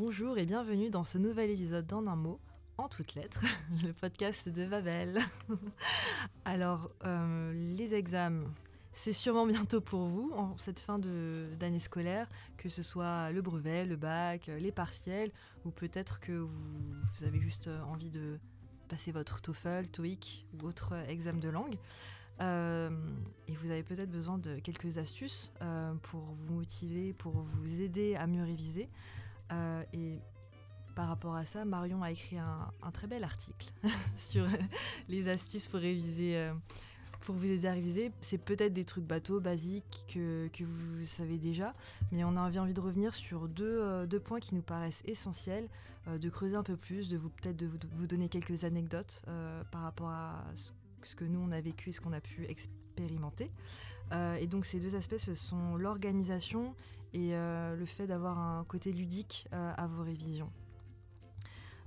Bonjour et bienvenue dans ce nouvel épisode d'En un mot, en toutes lettres, le podcast de Babel. Alors, euh, les examens, c'est sûrement bientôt pour vous, en cette fin d'année scolaire, que ce soit le brevet, le bac, les partiels, ou peut-être que vous, avez juste envie de passer votre TOEFL, TOEIC ou autre examen de langue. Euh, et vous avez peut-être besoin de quelques astuces euh, pour vous motiver, pour vous aider à mieux réviser. Euh, et par rapport à ça, Marion a écrit un, très bel article sur les astuces pour réviser, pour vous aider à réviser. C'est peut-être des trucs bateaux, basiques, que, vous savez déjà, mais on a envie de revenir sur deux, points qui nous paraissent essentiels, de creuser un peu plus, de vous peut-être de vous, donner quelques anecdotes par rapport à ce ce que nous on a vécu et ce qu'on a pu expérimenter. Euh, et donc ces deux aspects, ce sont l'organisation et euh, le fait d'avoir un côté ludique euh, à vos révisions.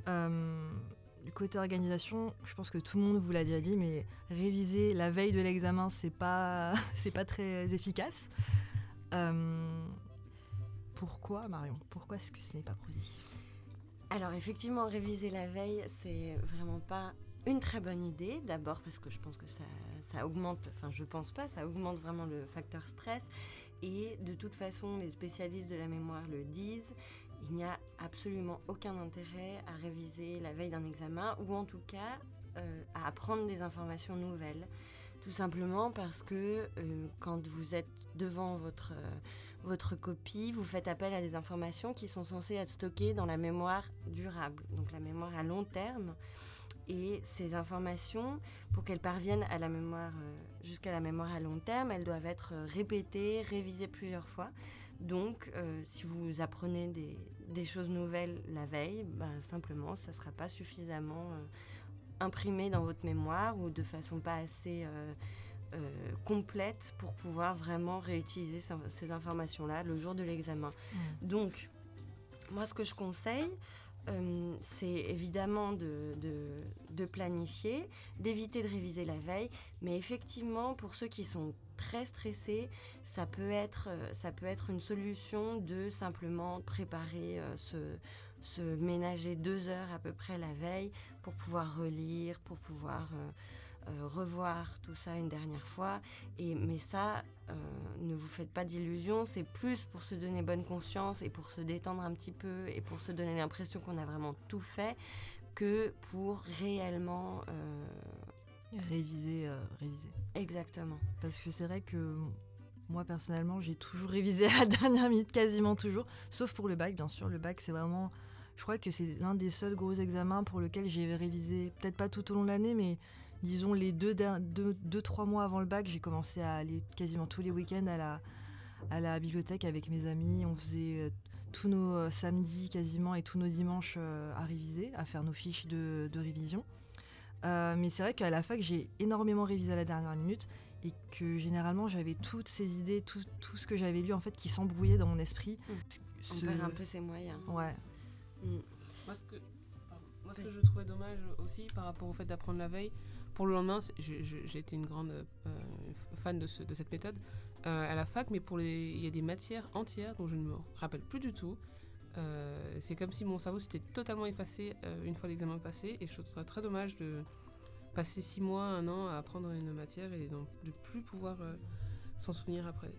du côté organisation, je pense que tout le monde vous l'a déjà dit, mais réviser la veille de l'examen, c'est pas, c'est pas très efficace. pourquoi, Marion? Pourquoi est-ce que ce n'est pas productif Alors effectivement, réviser la veille, c'est vraiment pas une très bonne idée, d'abord parce que je pense que ça, ça, augmente, enfin je pense pas, ça augmente vraiment le facteur stress. Et de toute façon, les spécialistes de la mémoire le disent, il n'y a absolument aucun intérêt à réviser la veille d'un examen, ou en tout cas euh, à apprendre des informations nouvelles. Tout simplement parce que euh, quand vous êtes devant votre, euh, votre copie, vous faites appel à des informations qui sont censées être stockées dans la mémoire durable, donc la mémoire à long terme. Et ces informations, pour qu'elles parviennent à la mémoire, euh, jusqu'à la mémoire à long terme, elles doivent être euh, répétées, révisées plusieurs fois. Donc, euh, si vous apprenez des, choses nouvelles la veille, ben, simplement, ça ne sera pas suffisamment imprimé dans votre mémoire ou de façon pas assez complète pour pouvoir vraiment réutiliser ces informations-là le jour de l'examen. Mmh. Donc, moi, ce que je conseille, euh, c'est évidemment de, planifier, d'éviter de réviser la veille, mais effectivement, pour ceux qui sont très stressés, ça peut être, euh, une solution de simplement préparer, euh, se, se, ménager deux heures à peu près la veille pour pouvoir relire, pour pouvoir euh, revoir tout ça une dernière fois. Et, mais ça, euh, ne vous faites pas d'illusions, c'est plus pour se donner bonne conscience et pour se détendre un petit peu et pour se donner l'impression qu'on a vraiment tout fait que pour réellement... Euh, réviser, réviser. Exactement. Parce que c'est vrai que moi personnellement, j'ai toujours révisé à la dernière minute, quasiment toujours, sauf pour le bac, bien sûr. Le bac, c'est vraiment, je crois que c'est l'un des seuls gros examens pour lequel j'ai révisé, peut-être pas tout au long de l'année, mais disons les deux, deux, trois mois avant le bac, j'ai commencé à aller quasiment tous les week-ends à la, à la bibliothèque avec mes amis. On faisait euh, tous nos euh, samedis quasiment et tous nos dimanches euh, à réviser, à faire nos fiches de, révision. mais c'est vrai qu'à la fac, j'ai énormément révisé à la dernière minute et que généralement j'avais toutes ces idées, tout, tout ce que j'avais lu en fait qui s'embrouillait dans mon esprit. Mmh. On perd un peu ses moyens. Ouais. Mmh. Moi, ce que, moi, ce que je trouvais dommage aussi par rapport au fait d'apprendre la veille, pour le lendemain, j'ai été une grande euh, fan de, cette méthode euh, à la fac, mais pour les, il y a des matières entières dont je ne me rappelle plus du tout. Euh, c'est comme si mon cerveau s'était totalement effacé une fois l'examen passé, et je trouve ça très dommage de passer six mois, un an à apprendre une matière et donc de plus pouvoir s'en souvenir après.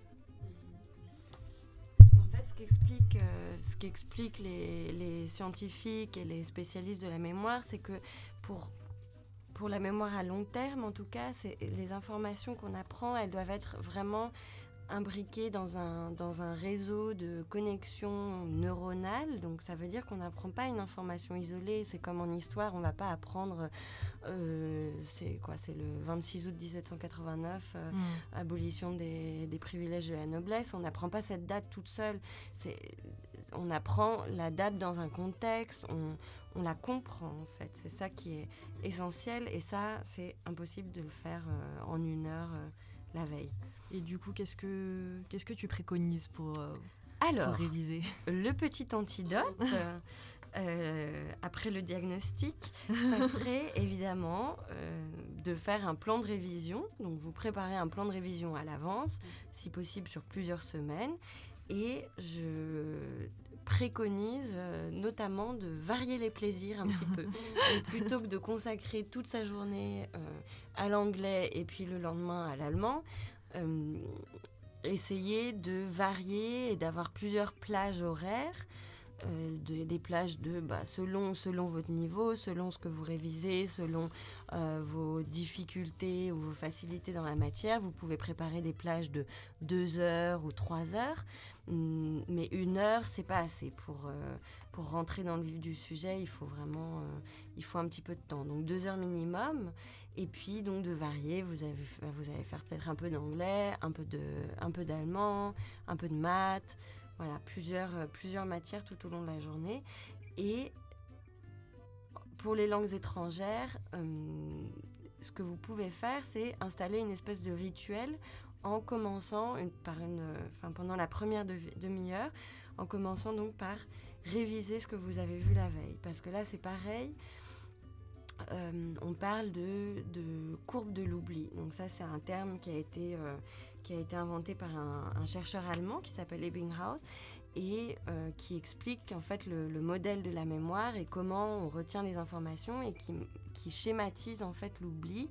Fait, ce qu'expliquent les, scientifiques et les spécialistes de la mémoire, c'est que pour pour la mémoire à long terme, en tout cas, les informations qu'on apprend, elles doivent être vraiment imbriquées dans un, dans un réseau de connexion neuronale. Donc ça veut dire qu'on n'apprend pas une information isolée. C'est comme en histoire, on ne va pas apprendre, euh, c'est quoi, c'est le 26 août 1789, euh, mm. abolition des, des, privilèges de la noblesse. On n'apprend pas cette date toute seule. C'est on apprend la date dans un contexte, on, la comprend en fait. C'est ça qui est essentiel et ça, c'est impossible de le faire euh, en une heure la veille. Et du coup, qu'est-ce que, qu'est-ce que tu préconises pour, euh, Alors, réviser? Le petit antidote. après le diagnostic, ça serait évidemment de faire un plan de révision. Donc vous préparez un plan de révision à l'avance, si possible sur plusieurs semaines, Et je préconise euh, notamment de varier les plaisirs un petit peu. plutôt que de consacrer toute sa journée euh, à l'anglais et puis le lendemain à l'allemand, euh, essayer de varier et d'avoir plusieurs plages horaires. Des plages de bah, selon, selon votre niveau, selon ce que vous révisez, selon vos difficultés ou vos facilités dans la matière. Vous pouvez préparer des plages de 2 heures ou 3 heures. Mm, mais une heure, c'est pas assez pour, euh, pour rentrer dans le vif du sujet. Il faut vraiment, euh, il faut un petit peu de temps. Donc deux heures minimum. Et puis donc de varier. Vous avez, vous allez faire peut-être un peu d'anglais, un peu d'allemand, un peu de maths. Voilà, plusieurs, euh, plusieurs matières tout au long de la journée. Et pour les langues étrangères, ce que vous pouvez faire, c'est installer une espèce de rituel en commençant par une, enfin, pendant la première demi-heure, en commençant donc par réviser ce que vous avez vu la veille. Parce que là, c'est pareil. Euh, on parle de, courbe de l'oubli. Donc ça, c'est un terme qui a été, euh, qui a été inventé par un, chercheur allemand qui s'appelle Ebbinghaus et euh, qui explique en fait le, le, modèle de la mémoire et comment on retient les informations et qui, qui schématise en fait l'oubli.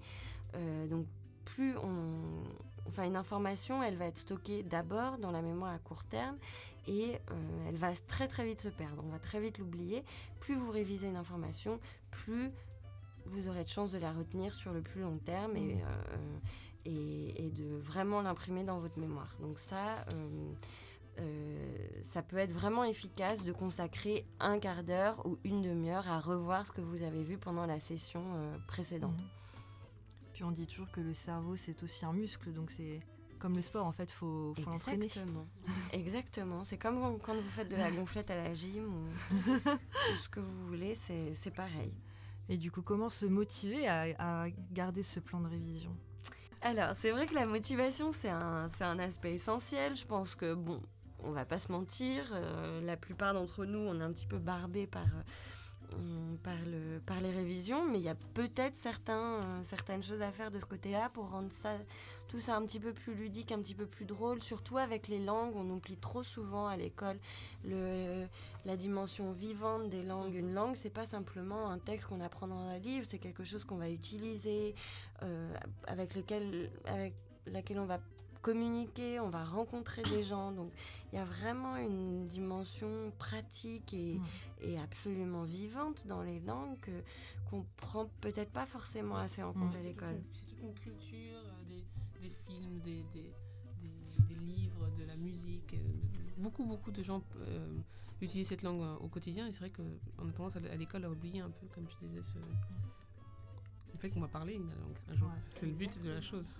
donc plus on, enfin une information, elle va être stockée d'abord dans la mémoire à court terme et elle va très très vite se perdre. On va très vite l'oublier. Plus vous révisez une information, plus vous aurez de chance de la retenir sur le plus long terme et, mmh. euh, et, de vraiment l'imprimer dans votre mémoire. Donc ça, euh, ça peut être vraiment efficace de consacrer un quart d'heure ou une demi-heure à revoir ce que vous avez vu pendant la session précédente. Mmh. Puis on dit toujours que le cerveau, c'est aussi un muscle, donc c'est comme le sport, en fait, il faut, faut l'entraîner. Exactement. Exactement. C'est comme quand vous faites de la gonflette à la gym ou, ce que vous voulez, c'est pareil. Et du coup, comment se motiver à, garder ce plan de révision? Alors, c'est vrai que la motivation, c'est un, un aspect essentiel. Je pense que, bon, on va pas se mentir, euh, la plupart d'entre nous, on est un petit peu barbé par... Euh, par, par les révisions, mais il y a peut-être euh, certaines choses à faire de ce côté-là pour rendre ça, tout ça un petit peu plus ludique, un petit peu plus drôle, surtout avec les langues. On oublie trop souvent à l'école la dimension vivante des langues. Une langue, c'est pas simplement un texte qu'on apprend dans un livre, c'est quelque chose qu'on va utiliser, euh, avec laquelle on va communiquer, on va rencontrer des gens. Donc il y a vraiment une dimension pratique et, mm. absolument vivante dans les langues qu'on prend peut-être pas forcément assez en compte à l'école. C'est toute une culture, euh, des, films, des, livres, de la musique. Euh, beaucoup, beaucoup de gens euh, utilisent cette langue au quotidien et c'est vrai qu'on a tendance à, l'école à oublier un peu, comme tu disais, ce, le fait qu'on va parler une langue un jour. c'est le but de la chose.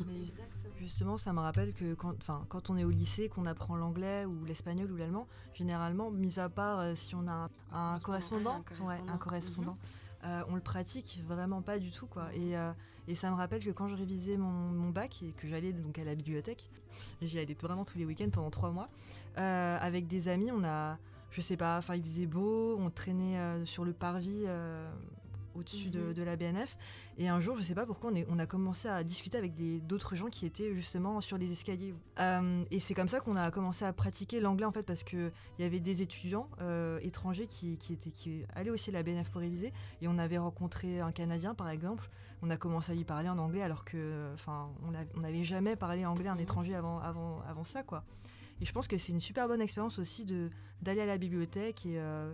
justement, ça me rappelle que quand, quand on est au lycée, qu'on apprend l'anglais ou l'espagnol ou l'allemand, généralement, mis à part euh, si on a un, correspondant, un correspondant, mhm. euh, on le pratique vraiment pas du tout. quoi. Et, euh, et ça me rappelle que quand je révisais mon, mon bac et que j'allais donc à la bibliothèque, j'y allais vraiment tous les week-ends pendant trois mois, avec des amis, on a je sais pas, enfin il faisait beau, on traînait sur le parvis au-dessus mhm. de, la BNF. Et un jour, je sais pas pourquoi, on, est, on a commencé à discuter avec d'autres gens qui étaient justement sur les escaliers. Euh, et c'est comme ça qu'on a commencé à pratiquer l'anglais en fait, parce qu'il y avait des étudiants euh, étrangers qui, qui, étaient, qui allaient aussi à la BNF pour réviser. Et on avait rencontré un Canadien par exemple. On a commencé à lui parler en anglais alors que, enfin, on n'avait jamais parlé anglais à un mhm. étranger avant, avant, avant ça, quoi. Et je pense que c'est une super bonne expérience aussi d'aller à la bibliothèque et euh,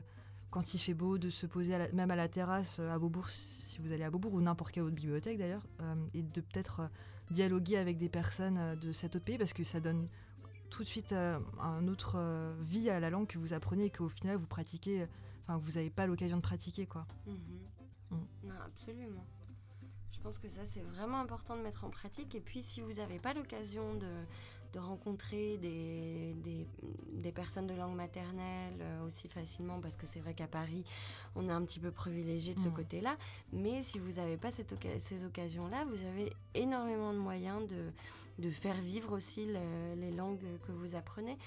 quand il fait beau, de se poser même à la terrasse euh, à Beaubourg, si vous allez à Beaubourg, ou n'importe quelle autre bibliothèque d'ailleurs, euh, et de peut-être euh, dialoguer avec des personnes de cet autre pays, parce que ça donne tout de suite un autre vie à la langue que vous apprenez et qu'au final vous pratiquez, enfin vous n'avez pas l'occasion de pratiquer quoi. Mm-hmm. Mm. Non, absolument. Je pense que ça c'est vraiment important de mettre en pratique. Et puis si vous n'avez pas l'occasion de, de rencontrer des, des, personnes de langue maternelle euh, aussi facilement, parce que c'est vrai qu'à Paris, on est un petit peu privilégié de ce mm. côté-là. Mais si vous n'avez pas cette ces occasions-là, vous avez énormément de moyens de, de faire vivre aussi les langues que vous apprenez.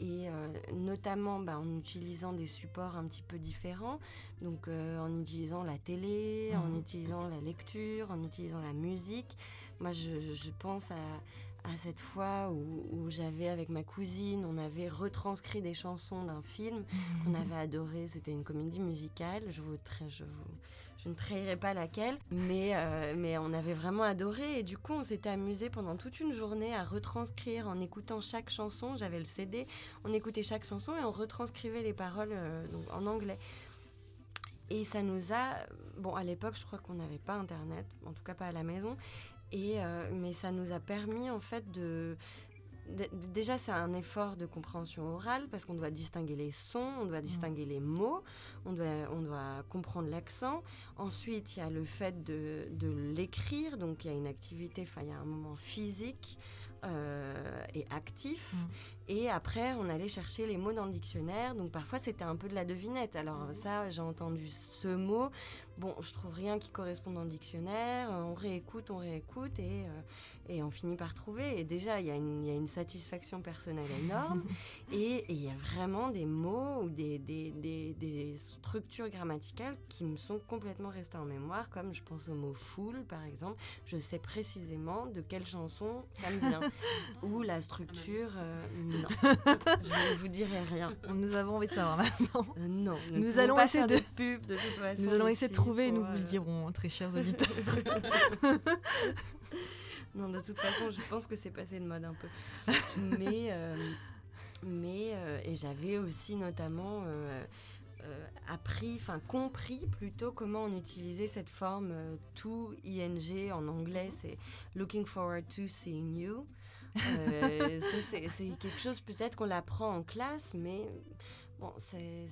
Et euh, notamment bah, en utilisant des supports un petit peu différents, donc euh, en utilisant la télé, en mm. utilisant la lecture, en utilisant la musique. Moi, je, je pense à, à cette fois où, j'avais avec ma cousine, on avait retranscrit des chansons d'un film qu'on avait adoré. C'était une comédie musicale. Je vous, je vous je ne trahirai pas laquelle, mais, euh, mais on avait vraiment adoré et du coup on s'était amusé pendant toute une journée à retranscrire en écoutant chaque chanson. J'avais le CD, on écoutait chaque chanson et on retranscrivait les paroles euh, en anglais. Et ça nous a, bon à l'époque je crois qu'on n'avait pas internet, en tout cas pas à la maison, et, euh, mais ça nous a permis en fait de, déjà, c'est un effort de compréhension orale parce qu'on doit distinguer les sons, on doit distinguer les mots, on doit, on doit comprendre l'accent. Ensuite, il y a le fait de, de l'écrire, donc il y a une activité, enfin, il y a un moment physique euh, et actif. Et après, on allait chercher les mots dans le dictionnaire. Donc parfois, c'était un peu de la devinette. Alors mm. ça, j'ai entendu ce mot. Bon, je trouve rien qui correspond dans le dictionnaire. On réécoute, on réécoute et, euh, et on finit par trouver. Et déjà, il y, a une, y a une satisfaction personnelle énorme. et il y a vraiment des mots ou des, des, des, des, structures grammaticales qui me sont complètement restées en mémoire, comme je pense au mot foule, par exemple. Je sais précisément de quelle chanson ça me vient. ou la structure. Euh, non, je ne vous dirai rien. Nous avons envie de savoir maintenant. Euh, non, nous, nous allons essayer de... pub de toute façon. Nous allons essayer de trouver et nous vous le dirons, très chers auditeurs. non, de toute façon, je pense que c'est passé de mode un peu. Mais, euh, mais et j'avais aussi notamment appris, enfin compris plutôt comment on utilisait cette forme to ing en anglais, c'est looking forward to seeing you. Euh, c'est quelque chose peut-être qu'on l'apprend en classe, mais bon, c'est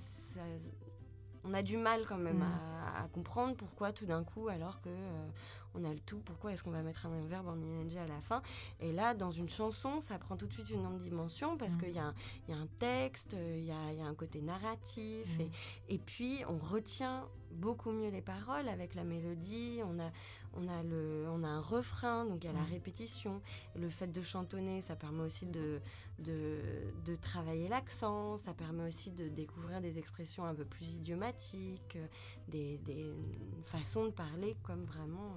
on a du mal quand même mm. à, comprendre pourquoi tout d'un coup, alors que euh, on a le tout, pourquoi est-ce qu'on va mettre un verbe en ing à la fin? Et là, dans une chanson, ça prend tout de suite une autre dimension parce mm. qu'il y, a un texte, il y a, un côté narratif, mm. et, et, puis on retient beaucoup mieux les paroles avec la mélodie. On a, on a, le, un refrain, donc il y a la mm. répétition. Le fait de chantonner, ça permet aussi de, de, travailler l'accent, ça permet aussi de découvrir des expressions un peu plus idiomatiques, des, des façons de parler comme vraiment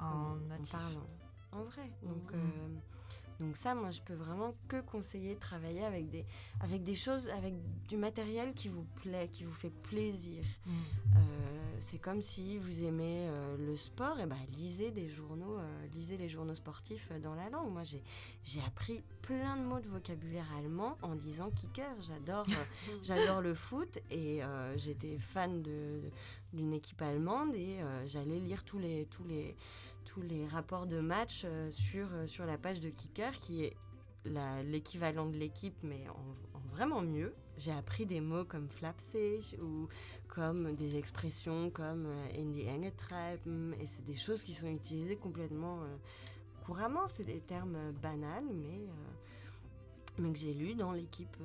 euh, en, parlant en vrai. Donc, mm. euh, donc ça, moi, je peux vraiment que conseiller de travailler avec des, avec des choses, avec du matériel qui vous plaît, qui vous fait plaisir. Mm. Euh, c'est comme si vous aimez euh, le sport, et ben lisez des journaux, euh, lisez les journaux sportifs dans la langue. Moi, j'ai appris plein de mots de vocabulaire allemand en lisant Kicker. J'adore j'adore le foot et j'étais fan d'une équipe allemande et j'allais lire tous les tous les tous les rapports de match euh, sur, euh, sur la page de Kicker, qui est l'équivalent de l'équipe, mais en, vraiment mieux. J'ai appris des mots comme flapsig ou comme des expressions comme euh, in the Engetreiben, et c'est des choses qui sont utilisées complètement couramment. C'est des termes banals, mais, mais que j'ai lus dans l'équipe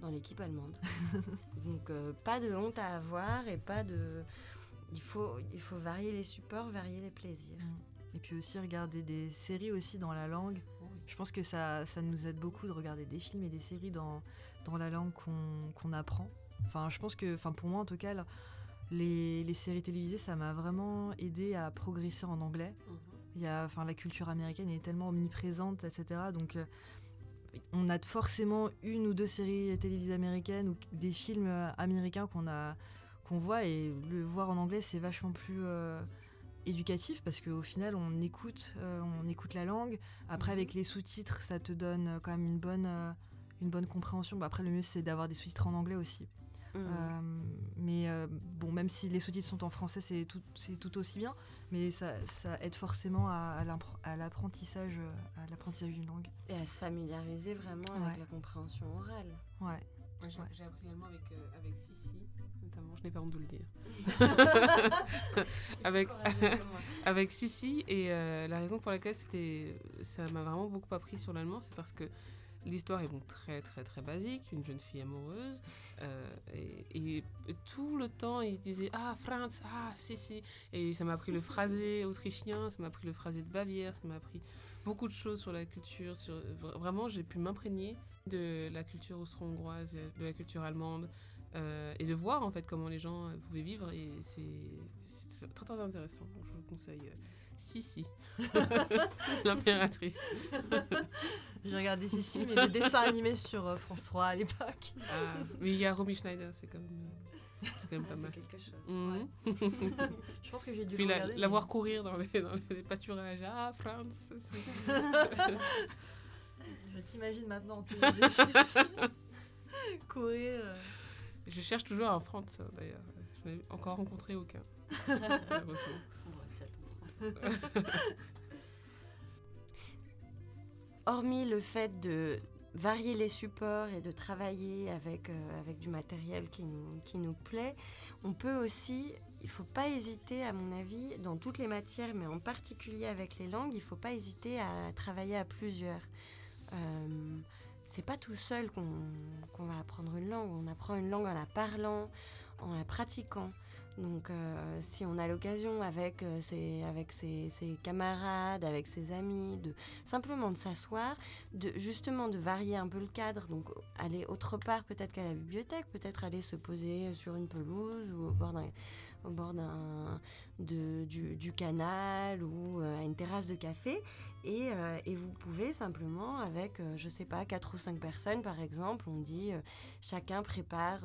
dans l'équipe allemande. Donc pas de honte à avoir et pas de il faut, il faut varier les supports, varier les plaisirs. Et puis aussi regarder des séries aussi dans la langue. Je pense que ça, ça nous aide beaucoup de regarder des films et des séries dans, dans la langue qu'on apprend. Enfin, je pense que, enfin, pour moi en tout cas, les, les séries télévisées, ça m'a vraiment aidé à progresser en anglais. Mhm. Il y a, enfin, la culture américaine est tellement omniprésente, etc. Donc, euh, on a forcément une ou deux séries télévisées américaines ou des films américains qu'on a qu'on voit et le voir en anglais c'est vachement plus euh, éducatif parce qu'au final on écoute euh, on écoute la langue. Après avec mhm. les sous-titres ça te donne euh, quand même une bonne une bonne compréhension. Après le mieux c'est d'avoir des sous-titres en anglais aussi. Mhm. mais bon même si les sous-titres sont en français c'est tout c'est tout aussi bien. Mais ça, ça aide forcément à, à l'apprentissage à l'apprentissage d'une langue. Et à se familiariser vraiment avec la compréhension orale. Ouais. J'ai appris l'allemand avec, avec Sissi je n'ai pas honte de le dire. avec, avec Sissi, et euh, la raison pour laquelle c'était, ça m'a vraiment beaucoup appris sur l'allemand, c'est parce que l'histoire est très très très basique, une jeune fille amoureuse, euh, et, tout le temps il se disait Ah, Franz, ah, Sissi, et ça m'a appris le phrasé autrichien, ça m'a appris le phrasé de Bavière, ça m'a appris beaucoup de choses sur la culture, sur, vraiment j'ai pu m'imprégner de la culture austro-hongroise, de la culture allemande, euh, et de voir en fait comment les gens euh, pouvaient vivre et c'est très très intéressant. Donc, je vous conseille euh, Sissi, l'impératrice. J'ai regardé Sissi, mais le dessin animé sur euh, 3 à l'époque. Ah, mais il y a Romy Schneider, c'est quand même, c'est quand même Ah, pas mal. quelque chose. Mhm. Je pense que j'ai dû Puis la, regarder. la mais- voir courir dans les, dans les pâturages. Ah, France, c'est- Je t'imagine maintenant en Sissi. courir. Euh. Je cherche toujours un France, d'ailleurs. Je n'ai encore rencontré aucun. malheureusement. Hormis le fait de varier les supports et de travailler avec, euh, avec du matériel qui nous, qui nous plaît, on peut aussi, il ne faut pas hésiter, à mon avis, dans toutes les matières, mais en particulier avec les langues, il ne faut pas hésiter à travailler à plusieurs. Euh, c'est pas tout seul qu'on va apprendre une langue, on apprend une langue en la parlant, en la pratiquant. Donc euh, si on a l'occasion avec, euh, ses, avec ses camarades, avec ses amis, de simplement de s'asseoir, de justement de varier un peu le cadre, donc aller autre part peut-être qu'à la bibliothèque, peut-être aller se poser sur une pelouse ou au bord d'un au bord d'un de- du, canal ou euh, à une terrasse de café. Et, euh, et vous pouvez simplement avec euh, je sais pas quatre ou cinq personnes par exemple on dit chacun prépare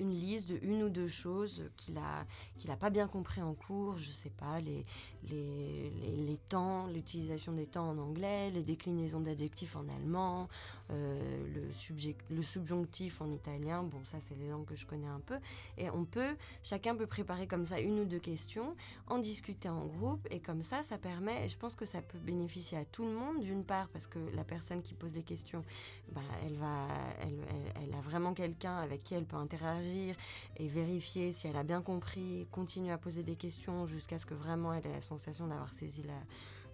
une liste de une ou deux choses qu'il a qu'il a pas bien compris en cours, je sais pas les les, les, temps, l'utilisation des temps en anglais, les déclinaisons d'adjectifs en allemand, euh, le subject, le subjonctif en italien. Bon, ça c'est les langues que je connais un peu. Et on peut, chacun peut préparer comme ça une ou deux questions, en discuter en groupe, et comme ça, ça permet. Et je pense que ça peut bénéficier à tout le monde, d'une part parce que la personne qui pose les questions, bah, elle va, elle- elle a vraiment quelqu'un avec qui elle peut interagir et vérifier si elle a bien compris, continuer à poser des questions jusqu'à ce que vraiment elle ait la sensation d'avoir saisi la-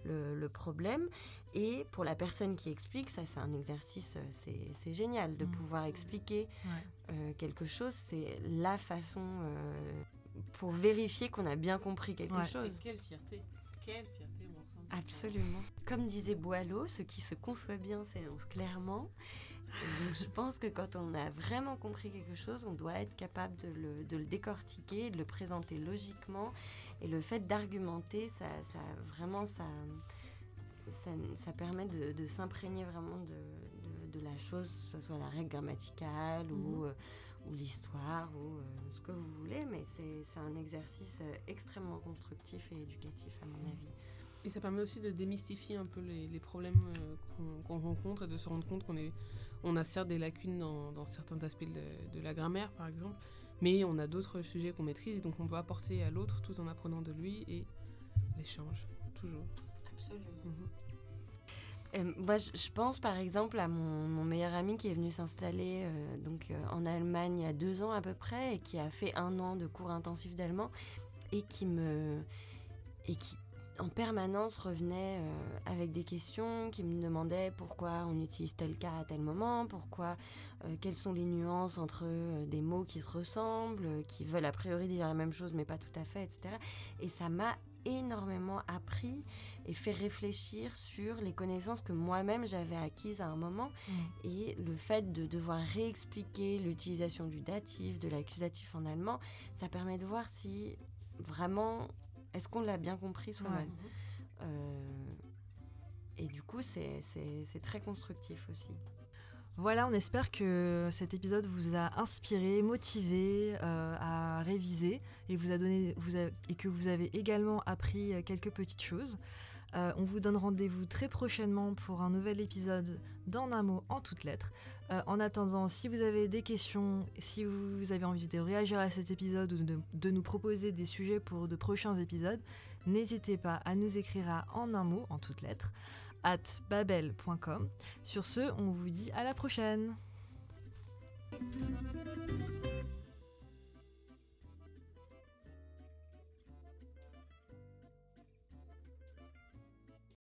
le, le problème. Et pour la personne qui explique, ça c'est un exercice, euh, c'est génial de Mhm. pouvoir expliquer Ouais. euh, quelque chose, c'est la façon euh, pour vérifier qu'on a bien compris quelque Ouais. chose. Et quelle fierté, quelle fierté, mon sang. Absolument. Comme disait Boileau, ce qui se conçoit bien s'énonce clairement. Donc je pense que quand on a vraiment compris quelque chose, on doit être capable de le, de le décortiquer, de le présenter logiquement. Et le fait d'argumenter, ça, ça vraiment, ça, ça, ça permet de, de s'imprégner vraiment de, la chose, que ce soit la règle grammaticale ou, Mhm. euh, ou l'histoire ou euh, ce que vous voulez. Mais c'est un exercice euh, extrêmement constructif et éducatif à mon avis. Et ça permet aussi de démystifier un peu les, les problèmes euh, qu'on rencontre et de se rendre compte qu'on est, on a certes des lacunes dans, dans certains aspects de, de la grammaire, par exemple, mais on a d'autres sujets qu'on maîtrise et donc on peut apporter à l'autre tout en apprenant de lui et l'échange, toujours. Absolument. Mhm. Euh, moi, je, je pense par exemple à mon, mon meilleur ami qui est venu s'installer euh, donc euh, en Allemagne il y a deux ans à peu près et qui a fait un an de cours intensifs d'allemand et qui me et qui en permanence revenait euh, avec des questions, qui me demandait pourquoi on utilise tel cas à tel moment, pourquoi, euh, quelles sont les nuances entre euh, des mots qui se ressemblent, qui veulent a priori dire la même chose mais pas tout à fait, etc. Et ça m'a énormément appris et fait réfléchir sur les connaissances que moi-même j'avais acquises à un moment Mm. et le fait de devoir réexpliquer l'utilisation du datif, de l'accusatif en allemand, ça permet de voir si vraiment est-ce qu'on l'a bien compris soi-même. Ouais. Euh, et du coup, c'est très constructif aussi. Voilà, on espère que cet épisode vous a inspiré, motivé euh, à réviser et, vous a donné, vous a- et que vous avez également appris euh, quelques petites choses. Euh, on vous donne rendez-vous très prochainement pour un nouvel épisode d'En un mot en toutes lettres. Euh, en attendant, si vous avez des questions, si vous avez envie de réagir à cet épisode ou de, nous proposer des sujets pour de prochains épisodes, n'hésitez pas à nous écrire à en un mot en toutes lettres at babel.com. Sur ce, on vous dit à la prochaine.